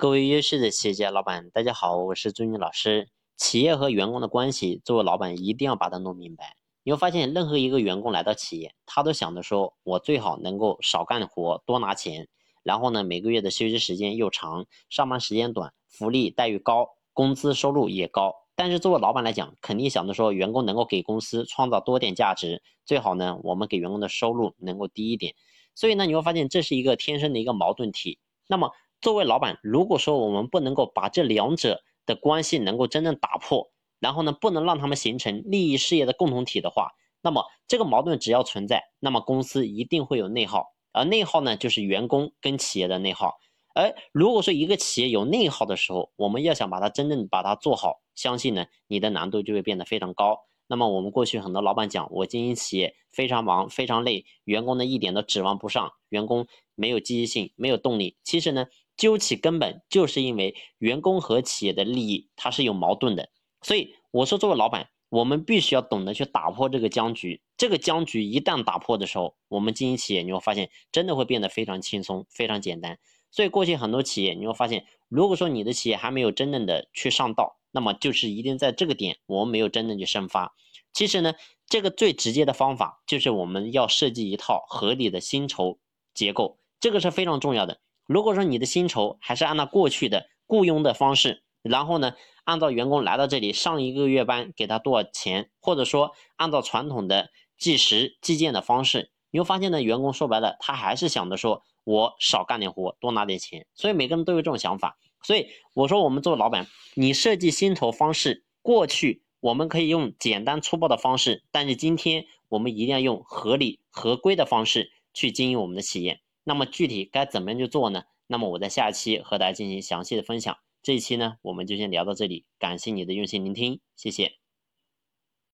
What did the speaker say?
各位优秀的企业家老板，大家好，我是朱军老师。企业和员工的关系，作为老板一定要把它弄明白。你会发现，任何一个员工来到企业，他都想着说，我最好能够少干活，多拿钱。然后呢，每个月的休息时间又长，上班时间短，福利待遇高，工资收入也高。但是作为老板来讲，肯定想着说，员工能够给公司创造多点价值，最好呢，我们给员工的收入能够低一点。所以呢，你会发现这是一个天生的一个矛盾体。那么，作为老板，如果说我们不能够把这两者的关系能够真正打破，然后呢，不能让他们形成利益事业的共同体的话，那么这个矛盾只要存在，那么公司一定会有内耗，而内耗呢，就是员工跟企业的内耗。而如果说一个企业有内耗的时候，我们要想把它真正把它做好，相信呢，你的难度就会变得非常高。那么我们过去很多老板讲，我经营企业非常忙，非常累，员工呢一点都指望不上，员工没有积极性，没有动力。其实呢。究其根本，就是因为员工和企业的利益它是有矛盾的，所以我说作为老板，我们必须要懂得去打破这个僵局。这个僵局一旦打破的时候，我们经营企业你会发现真的会变得非常轻松、非常简单。所以过去很多企业你会发现，如果说你的企业还没有真正的去上道，那么就是一定在这个点我们没有真正去生发。其实呢，这个最直接的方法就是我们要设计一套合理的薪酬结构，这个是非常重要的。如果说你的薪酬还是按照过去的雇佣的方式，然后呢，按照员工来到这里上一个月班给他多少钱，或者说按照传统的计时计件的方式，你会发现呢，员工说白了，他还是想着说我少干点活，多拿点钱。所以每个人都有这种想法。所以我说，我们做老板，你设计薪酬方式，过去我们可以用简单粗暴的方式，但是今天我们一定要用合理合规的方式去经营我们的企业。那么具体该怎么样去做呢？那么我在下期和大家进行详细的分享。这一期呢，我们就先聊到这里，感谢你的用心聆听，谢谢。